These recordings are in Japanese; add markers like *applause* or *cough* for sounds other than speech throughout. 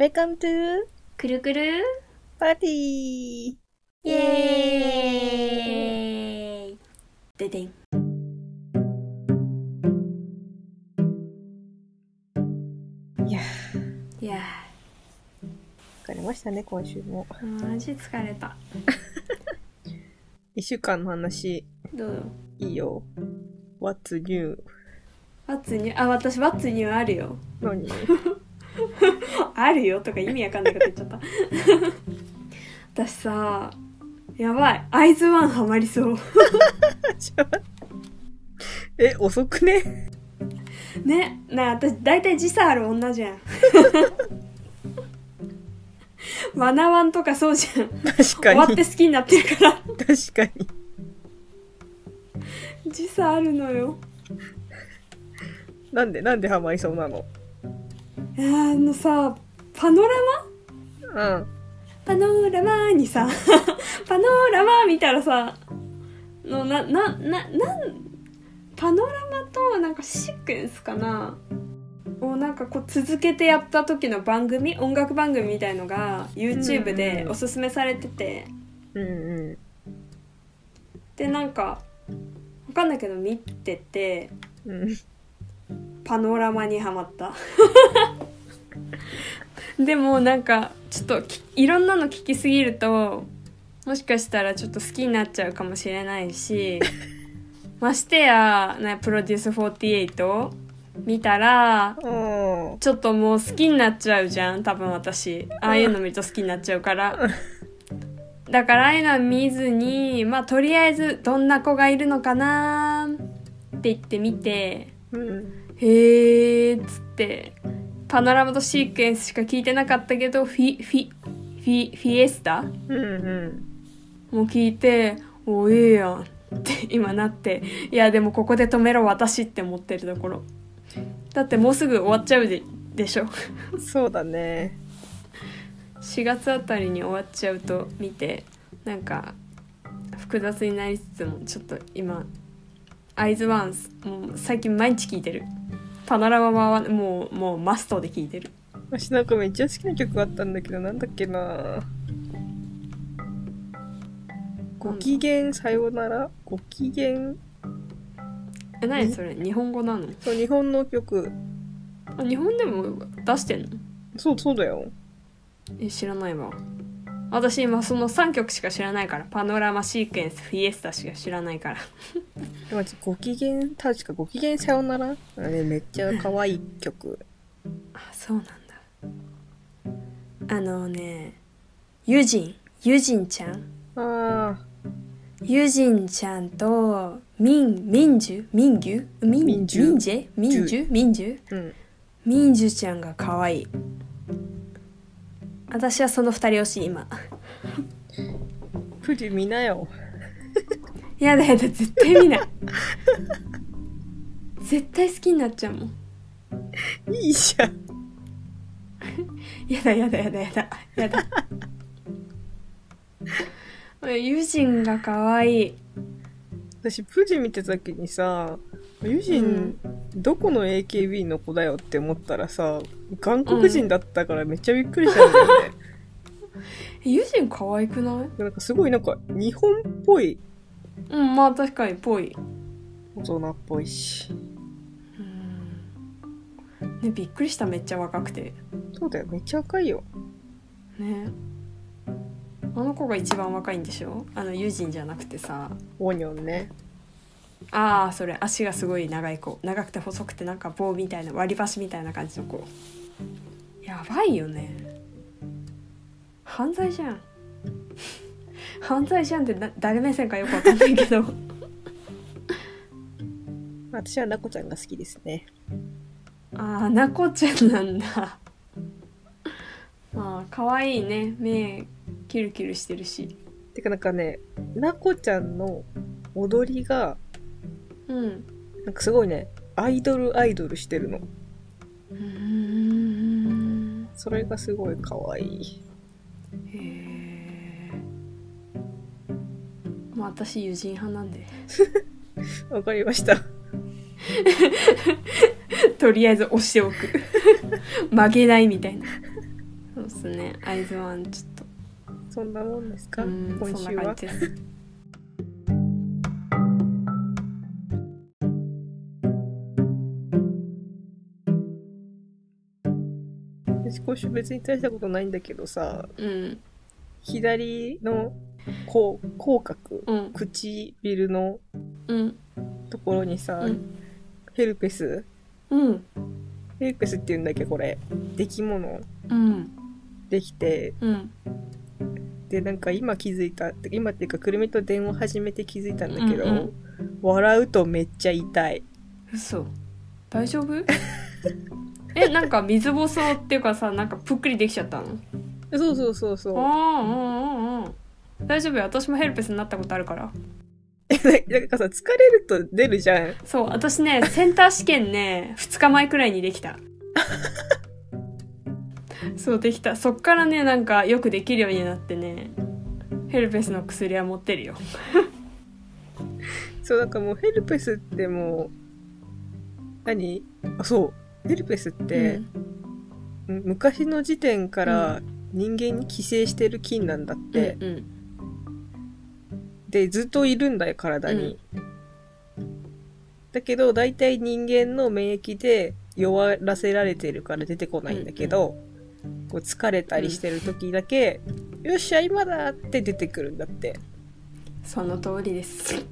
Welcome to くるくる Party! イエーイででん。いやいや疲れましたね、今週も。ー、マジ疲れた。*laughs* 一週間の話、どう？いいよ。What's new? ワッツニュー、あ、私ワッツニューあるよ。何？*laughs* あるよとか意味わかんないこと言っちゃった。私さ、やばい。アイズワンハマりそう。*laughs* え、遅くね？ね、なあ、私大体時差ある女じゃん。ワナワンとかそうじゃん。確終わってかに。好きになってるから。確かに。時差あるのよ。なんで、なんでハマりそうなの？あのさ、パノラマ？うん。パノラマにさ、*laughs* パノラマ見たらさ、のな、な、な、なん、パノラマとなんかシークエンスかな？をなんかこう続けてやった時の番組音楽番組みたいのが YouTube でおすすめされてて、うんうでなんかわかんないけど見ててん。うん。パノラマにはまったでもなんかちょっときいろんなの聞きすぎるともしかしたらちょっと好きになっちゃうかもしれないし *laughs* ましてや、ね、プロデュース48見たらうん。ちょっともう好きになっちゃうじゃん多分私ああいうの見ると好きになっちゃうからだからああいうのは見ずにまあとりあえずどんな子がいるのかなって言ってみてうん。へーっつってパノラマとシークエンスしか聞いてなかったけどフィフィフィフィエスタ？うんうん。も聞いておええやんって今なって。いやでもここで止めろ私って思ってるところ。だってもうすぐ終わっちゃうででしょ。そうだね。4月あたりに終わっちゃうと見てなんか複雑になりつつもちょっと今アイズワンスもう最近毎日聞いてるパノラマはもうもうマストで聞いてる。私なんかめっちゃ好きな曲あったんだけど、なんだっけな。ご機嫌さよなら？ご機嫌？え何それ？日本語なの？そう、日本の曲。あ日本でも出してんの？そう、そうだよ。え知らないわ私今その3曲しか知らないから。パノラマシークエンスフィエスタしか知らないから。でもご機嫌、確かご機嫌さよなら？あれめっちゃ可愛い曲。あそうなんだ。あのねユジン。ユジンちゃん。あユジンちゃんとミンミンジュ？ミンギュ？ミンミンジュ？ミンジェ？ミンジュ。ミンジュ。ミンジュちゃんが可愛い私はその二人推し今。プリ見なよ。やだやだ絶対見ない。絶対好きになっちゃうもん。いいじゃん。やだやだやだやだ。やだ。ユジンが可愛い。私、プリ見てた時にさ、ユジン、どこの AKB の子だよって思ったらさ、韓国人だったからめっちゃびっくりしたんだよね。*laughs* ユジン可愛くない？なんかすごいなんか日本っぽい。うんまあ確かにぽい。大人っぽいし。ねびっくりしためっちゃ若くて。そうだよ、めっちゃ赤いよ。ね。あの子が一番若いんでしょ？あのユジンじゃなくてさ。オニョンね。ああそれ足がすごい長い子。長くて細くてなんか棒みたいな割り箸みたいな感じの子。やばいよね。犯罪じゃん。*laughs* 犯罪じゃんってな誰目線かよくわかんないけど。*laughs* 私はナコちゃんが好きですね。ああなこちゃんなんだ。ま *laughs* あ可愛いね。目キルキルしてるし。てかなんかね、ナコちゃんの踊りが、うん。なんかすごいね、アイドルアイドルしてるの。んそれがすごい可愛い。へえまあ私友人派なんで。*laughs* わかりました。*laughs* とりあえず押しておく。*laughs* 曲げないみたいな。ですね。アイズワンちょっそんなもんですか？今週は？そんな感じです私今週別に大したことないんだけどさうん左の口口角うん唇のところにさ、うんヘルペスうんヘルペスって言うんだっけこれ出来物うんできてうんでなんか今気づいた今っていうかくるみと電話始めて気づいたんだけど、うんうん笑うとめっちゃ痛い嘘大丈夫えなんか水ぼそうっていうかさなんかぷっくりできちゃったの？そうそうそうそう。ああうんうんうん。大丈夫よ。私もヘルペスになったことあるから。なんかさ疲れると出るじゃん。そう私ねセンター試験ね2日前くらいにできた。*laughs* そうできた。そっからねなんかよくできるようになってねヘルペスの薬は持ってるよ。そうなんかもうヘルペスってもう何？あそうヘルペスって、む昔の時点から人間に寄生してる菌なんだって、うんうん。でずっといるんだよ体に、だけど大体人間の免疫で弱らせられてるから出てこないんだけど、こう疲れたりしてる時だけ、よっしゃ今だって出てくるんだって。その通りです。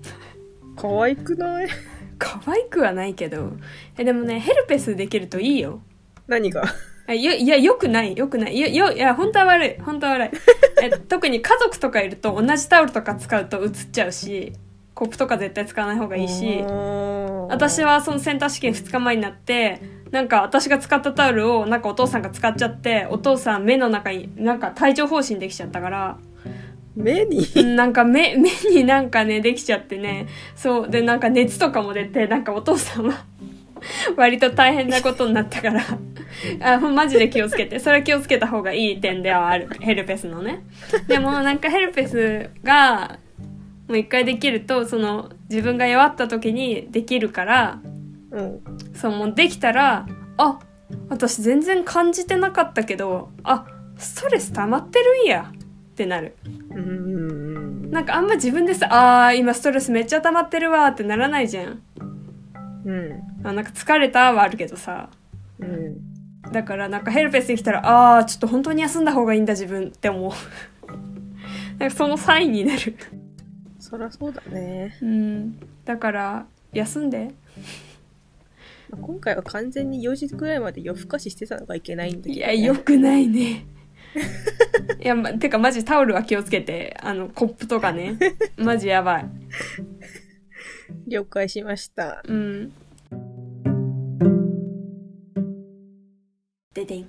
可愛くない？可愛くはないけどえでもねヘルペスできるといいよ何が？あよいや、よくない、よくない。いや、よ、いや、本当は悪い。本当は悪い。*laughs* え特に家族とかいると同じタオルとか使うと映っちゃうし、コップとか絶対使わない方がいいし、私ははそのセンター試験2日前になって、なんか私が使ったタオルをなんかお父さんが使っちゃって、お父さん目の中になんか帯状疱疹できちゃったから、目にうんなんか目、目になんかね、できちゃってね、そう、でなんか熱とかも出て、なんかお父さんは割と大変なことになったから、あ、マジで気をつけて。それは気をつけた方がいい点ではある。ヘルペスのね。でもなんかヘルペスが、もう一回できると、その自分が弱った時にできるから、うんそう、もうできたら、あ、私全然感じてなかったけど、あ、ストレス溜まってるんやってなる。うんうんなんかあんま自分でさ、あー今ストレスめっちゃ溜まってるわってならないじゃん。うんあなんか疲れたはあるけどさ。うんだからなんかヘルペスに来たら、あーちょっと本当に休んだ方がいいんだ自分って思う。*laughs* なんかそのサインになる。そらそうだねうん。だから、休んで。まあ今回は完全に4時くらいまで夜更かししてたのがいけないんだけど、ね、いや、よくないね。*laughs* いや、ま、てかマジタオルは気をつけて。あの、コップとかね。*laughs* マジやばい。了解しましたうん。ででん。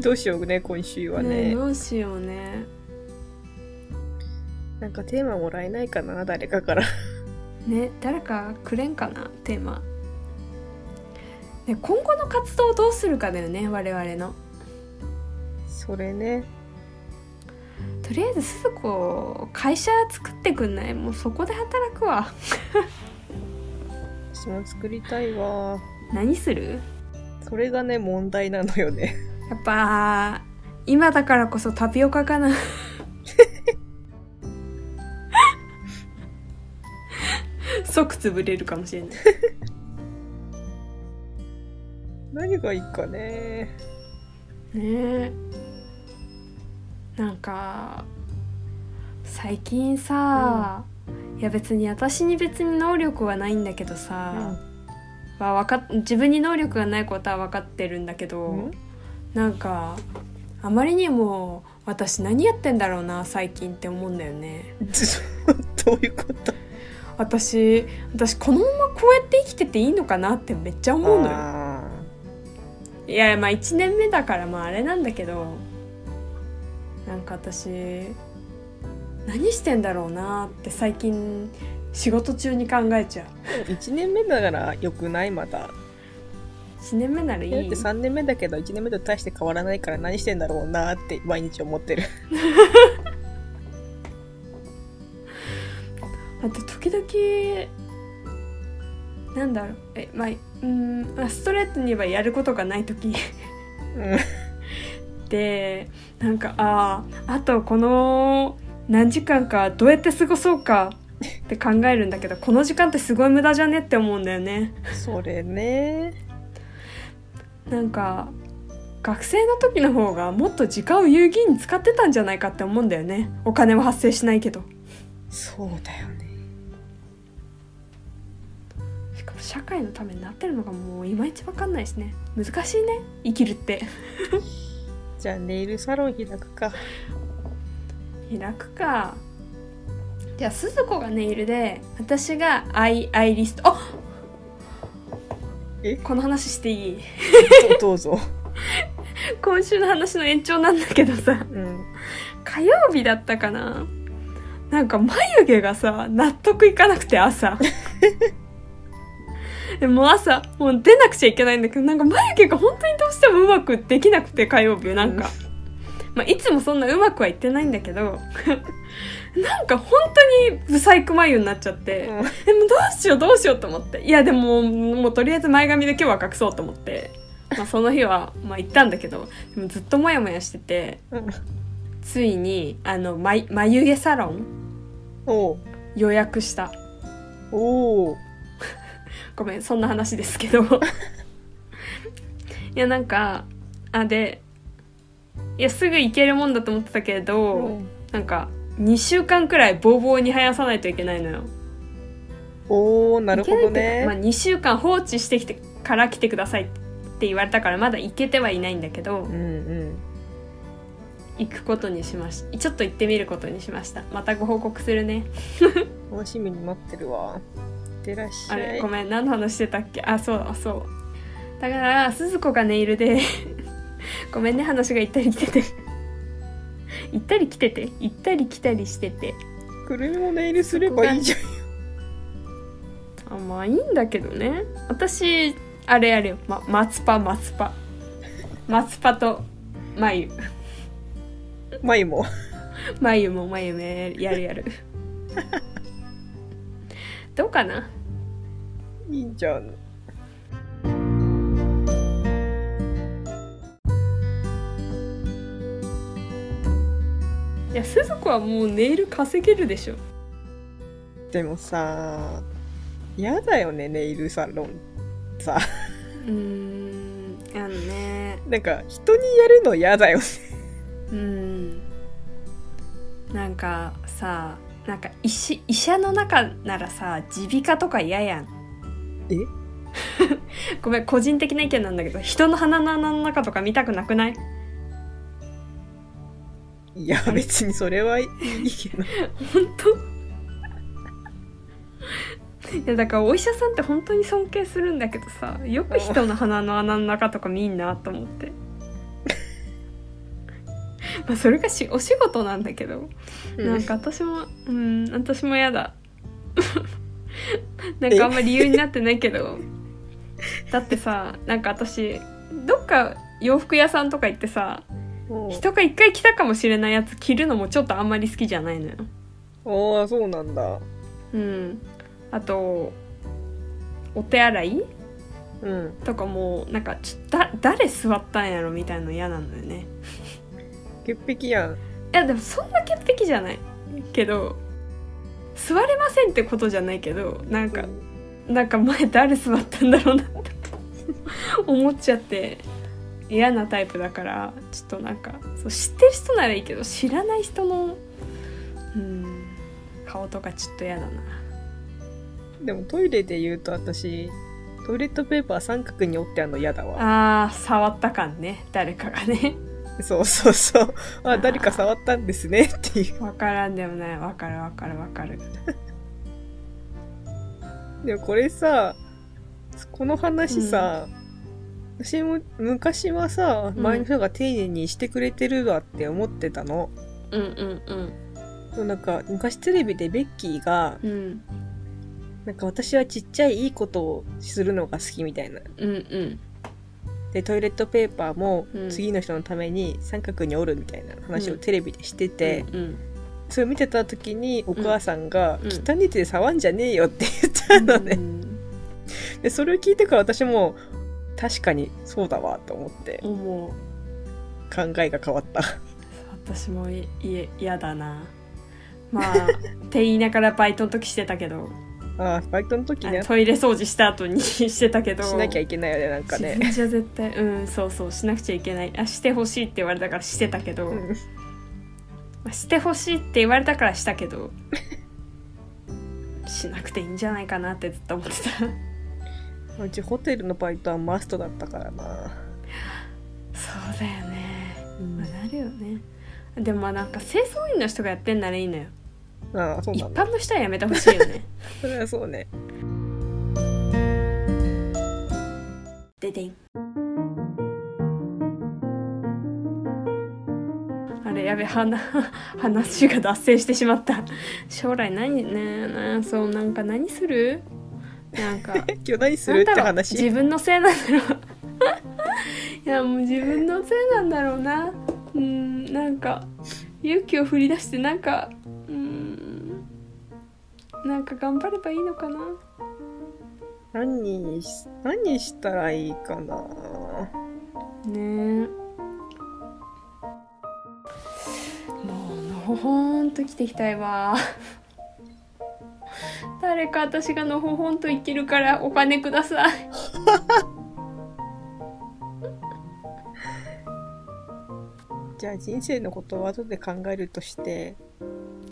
どうしようね今週はねねどうしようね。なんかテーマもらえないかな誰かからね誰かくれんかなテーマ、ね、今後の活動をどうするかだよね我々の。それね。とりあえず鈴子会社作ってくんない？もうそこで働くわ。私も作りたいわ。何する？それがね問題なのよね。やっぱ今だからこそタピオカかな。*laughs* 即潰れるかもしれない何がいいかね。ねえ。なんか最近さ、いや別に私に別に能力はないんだけどさ、まあ、わかっ自分に能力がないことは分かってるんだけど、うん。なんかあまりにも私何やってんだろうな最近って思うんだよね。*laughs* どういうこと？私私このままこうやって生きてていいのかなってめっちゃ思うのよ。あいやまあ1年目だからまああれなんだけどなんか私何してんだろうなって最近仕事中に考えちゃう。ーでも1年目だからよくない？まだ。1年目ならいい。だって3年目だけど1年目と大して変わらないから何してんだろうなって毎日思ってる。*laughs* だって時々なんだろう。えまあうんまあストレートに言えばやることがない時。でなんかあああとこの何時間かどうやって過ごそうかって考えるんだけどこの時間ってすごい無駄じゃねって思うんだよね。それね。なんか学生の時の方がもっと時間を有意義に使ってたんじゃないかって思うんだよね。お金は発生しないけど。そうだよね社会のためになってるのがもういまいち分かんないしね。難しいね生きるって。*laughs* じゃあネイルサロン開くか。開くか。じゃあ鈴子がネイルで私がアイアイリスト。あえ？この話していい？どうぞ。*laughs* 今週の話の延長なんだけどさ。うん。火曜日だったかな。なんか眉毛がさ納得いかなくて朝 *laughs* でもう朝もう出なくちゃいけないんだけどなんか眉毛が本当にどうしてもうまくできなくて火曜日なんか、まあ、いつもそんなうまくはいってないんだけど *laughs* なんか本当にブサイク眉になっちゃって、でもどうしようどうしようと思って。いやでももうとりあえず前髪で今日は隠そうと思って、まあ、その日はまあ行ったんだけどでもずっとモヤモヤしててうんついにあの眉眉毛サロンおう。予約した。おうごめんそんな話ですけど。いやなんかあでいやすぐ行けるもんだと思ってたけれど、うん。なんか2週間くらいボーボーに生やさないといけないのよ。おおなるほどいけないっていうかまあ、ね2週間放置してきてから来てくださいって言われたからまだ行けてはいないんだけど、うんうん。行くことにしました。ちょっと行ってみることにしました。またご報告するね。楽しみに待ってるわ。いってらっしあゃい。れごめん何の話してたっけ？あそうだそう。だから鈴子がネイルで。*laughs* ごめんね話が行ったり来てて。行ったり来てて？行ったり来たりしてて。くるみもネイルすればいいじゃんあまあいいんだけどね。私あれやるよ、ま、松パ松パ。松パと眉眉も。眉も眉もやるやる。どうかな？いいんじゃんいや鈴子はもうネイル稼げるでしょ。でもさやだよねネイルサロン。さ。うーんあのね。なんか人にやるの嫌だよね。うん。なんかさなんか医師医者の中ならさ耳鼻科とか嫌やんえ？*laughs* ごめん個人的な意見なんだけど人の鼻の穴の中とか見たくなくない？いや別にそれはいいけど。本当？いやだからお医者さんって本当に尊敬するんだけどさよく人の鼻の穴の中とか見んなと思って。*laughs* まあそれがしお仕事なんだけど。なんか私もうん私も嫌だ *laughs* なんかあんま理由になってないけど。だってさなんか私どっか洋服屋さんとか行ってさうん。人が一回着たかもしれないやつ着るのもちょっとあんまり好きじゃないのよ。ああそうなんだ。うん。あとお手洗いうん。とかもなんかちょだ誰座ったんやろみたいなの嫌なんだよね。潔癖やん。いやでもそんな潔癖じゃないけど座れませんってことじゃないけどなんかなんか前誰座ったんだろうなって *laughs* 思っちゃって嫌なタイプだからちょっとなんかそう知ってる人ならいいけど知らない人のうん顔とかちょっと嫌だな。でもトイレで言うと私トイレットペーパー三角に折ってあるの嫌だわ。あー触った感ね。誰かがねそうそうそう。あ誰か触ったんですね。っていう。わからんでもない。わかるわかるわかる。*laughs* でもこれさこの話さ、私も昔はさうん。周りの人が丁寧にしてくれてるわって思ってたの、うんうんでもなんか昔テレビでベッキーがうんうん。なんか私はちっちゃいいいことをするのが好きみたいな。うんうんでトイレットペーパーもうん。次の人のために三角に折るみたいな話をテレビでしてて、うんそれを見てた時にお母さんがうん「汚い手で触んじゃねえよ」って言ったのね、うん。で、それを聞いてから私も、確かにそうだわと思って考えが変わった。私も嫌だな。まあって言いながらバイトの時してたけどああ、バイトの時ね。トイレ掃除した後に *laughs* してたけど。しなきゃいけないよね、なんかね。じゃ絶対うんそうそうしなくちゃいけない。あしてほしいって言われたからしてたけど、うん。まあしてほしいって言われたからしたけど。*laughs* しなくていいんじゃないかなってずっと思ってた。うちホテルのバイトはマストだったからな。そうだよね。うん。まあなるよね。でもまあなんか清掃員の人がやってんならいいのよああ、そう一なんだ。般の人はやめてほしいよね。*laughs* それはそうね。ででん。あれやべ話話 *laughs* が脱線してしまった。将来何ねねそうなんか何する？なんか *laughs* 今日何するってなんだろう話自分のせいなんだろう。いやもう自分のせいなんだろうな。うんなんか勇気を振り出してなんかうんなんか頑張ればいいのかな？何し、何したらいいかな？ね。えもうのほほんと生きていきたいわ。*laughs* 誰か私がのほほんと生きるからお金ください。*laughs* じゃあ人生のことを後で考えるとして、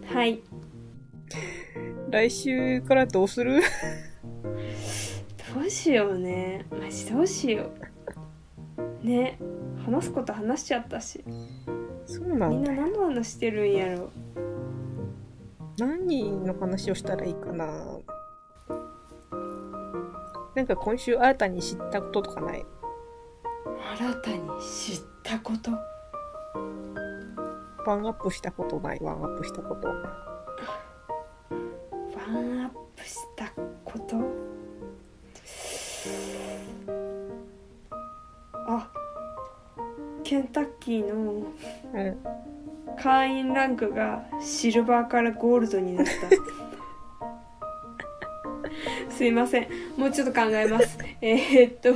はい来週からどうする？どうしようね。マジどうしよう。ね。話すこと話しちゃったし。そうなみんんだ。な何の話してるんやろ？何の話をしたらいいかな？なんか今週新たに知ったこととかない？新たに知ったこと？ワンアップしたことない？ワンアップしたこと？あケンタッキーのうん。会員ランクがシルバーからゴールドになった。*laughs* すいません。もうちょっと考えます。*laughs* えー、っと。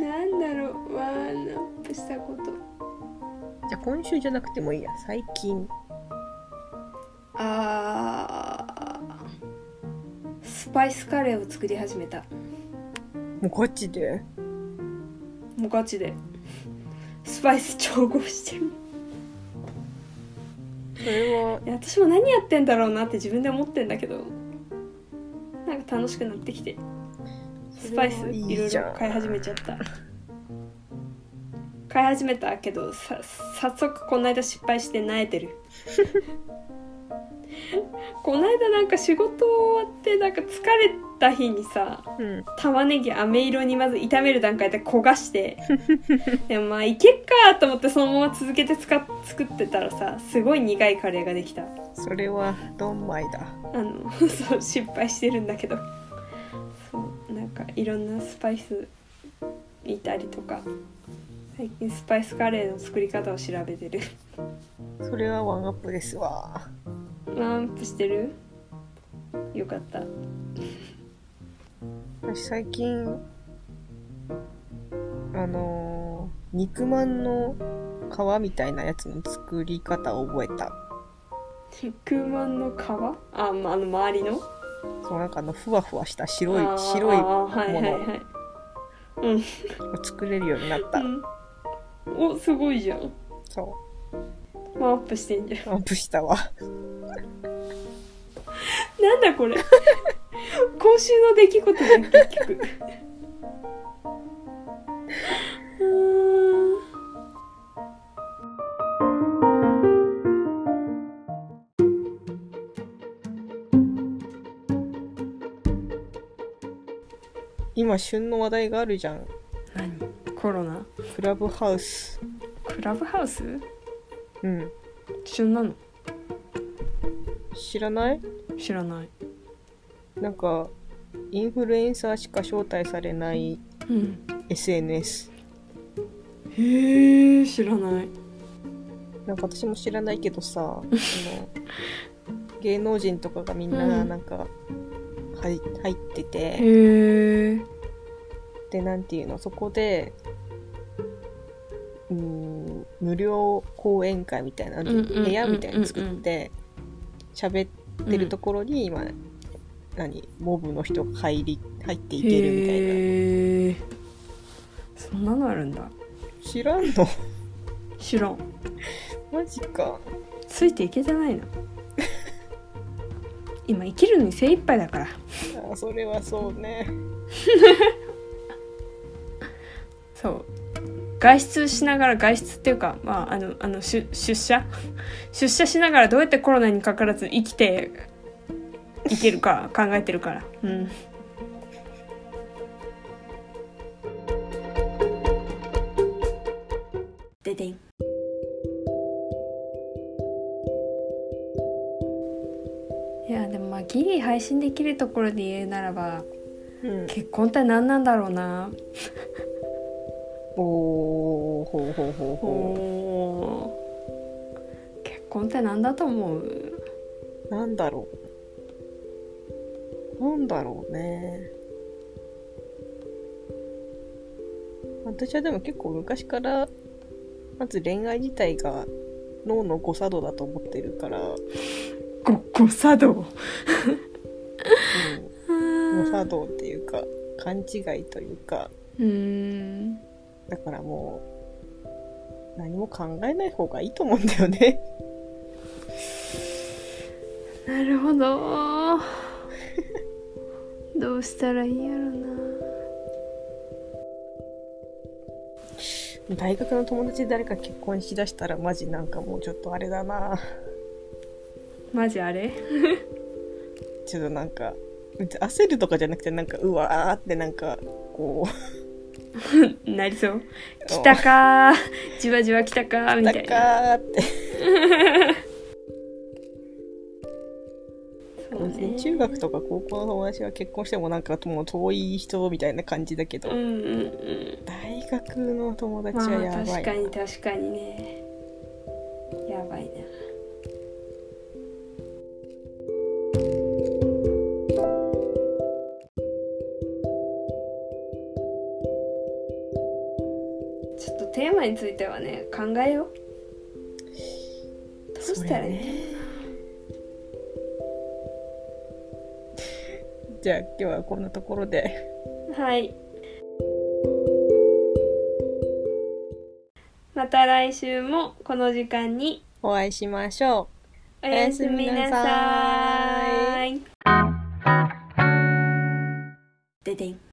なんだろう。ワンアップしたこと。じゃあ今週じゃなくてもいいや。最近。あー。スパイスカレーを作り始めたもうガチで。もうガチで。スパイス調合してる。それは、いや私も何やってんだろうなって自分で思ってんだけど。なんか楽しくなってきて。スパイスいいろいろ買い始めちゃった。買い始めたけどさ早速この間失敗して萎えてる *laughs* この間なんか仕事終わってなんか疲れた日にさうん。玉ねぎ飴色にまず炒める段階で焦がして *laughs* でもまあいけっかと思ってそのまま続けて使っ作ってたらさすごい苦いカレーができたそれは、ドンマイだ。あの *laughs* そう失敗してるんだけどそうなんかいろんなスパイス見たりとか最近スパイスカレーの作り方を調べてるそれはワンアップですわ。ワンアップしてる？よかった。私最近、あのー肉まんの皮みたいなやつの作り方を覚えた。肉まんの皮？あ、まあ、あの周りの？そう、なんかあの、ふわふわした白い白いあーはいはいはい。うんを作れるようになった。うん。おすごいじゃん。そワンアップしてんじゃん。う、アップしたわ。なんだこれ今週の出来事じゃん結局今、旬の話題があるじゃん。何？コロナ？クラブハウス。クラブハウス？うん。旬なの？知らない？知らない。なんか、インフルエンサーしか招待されないうん。SNS。へえ知らない。なんか私も知らないけどさ、芸能人とかがみんなうん。なんか入入ってて。へえでなんていうの？そこでうーん無料講演会みたいなうんうんうんうんうん。部屋みたいなの作って喋ってるところに今、何？モブの人が入り入っていけるみたいな。へえそんなのあるんだ。知らんの？知らん。マジか。ついていけてないの？今生きるのに精一杯だから。あそれはそうね。*laughs* そう外出しながら外出っていうかまああのあの出出社？*laughs* 出社しながらどうやってコロナにかからず生きていけるか考えてるから。うん。ででん。いやでもまあギリ配信できるところで言うならばうん。結婚って何なんだろうなおーほうほうほうほおー結婚って何だと思う？うなんだろう。なんだろうね。私はでも結構昔からまず恋愛自体が脳の誤作動だと思ってるから、うん、ご誤作動？誤作動っていうか勘違いというか。うーんだからもう何も考えない方がいいと思うんだよね。*laughs* なるほど。どうしたらいいんやろな。大学の友達で誰か結婚しだしたらマジなんかもうちょっとあれだな。マジあれ？*laughs* ちょっとなんか焦るとかじゃなくてなんかうわーってなんかこう *laughs* なりそう。来たかー。じわじわ来たかー。みたいな。ーって。そう別に中学とか高校の友達は結婚してもなんかもう遠い人みたいな感じだけど、うんうんうん。大学の友達まあはやばいな、確かに確かにね。やばいなマについてはね考えよう。どうしたらいいんだろじゃあ今日はこんなところで。うはい。また来週もこの時間に。お会いしましょおやすみなさい。ででん。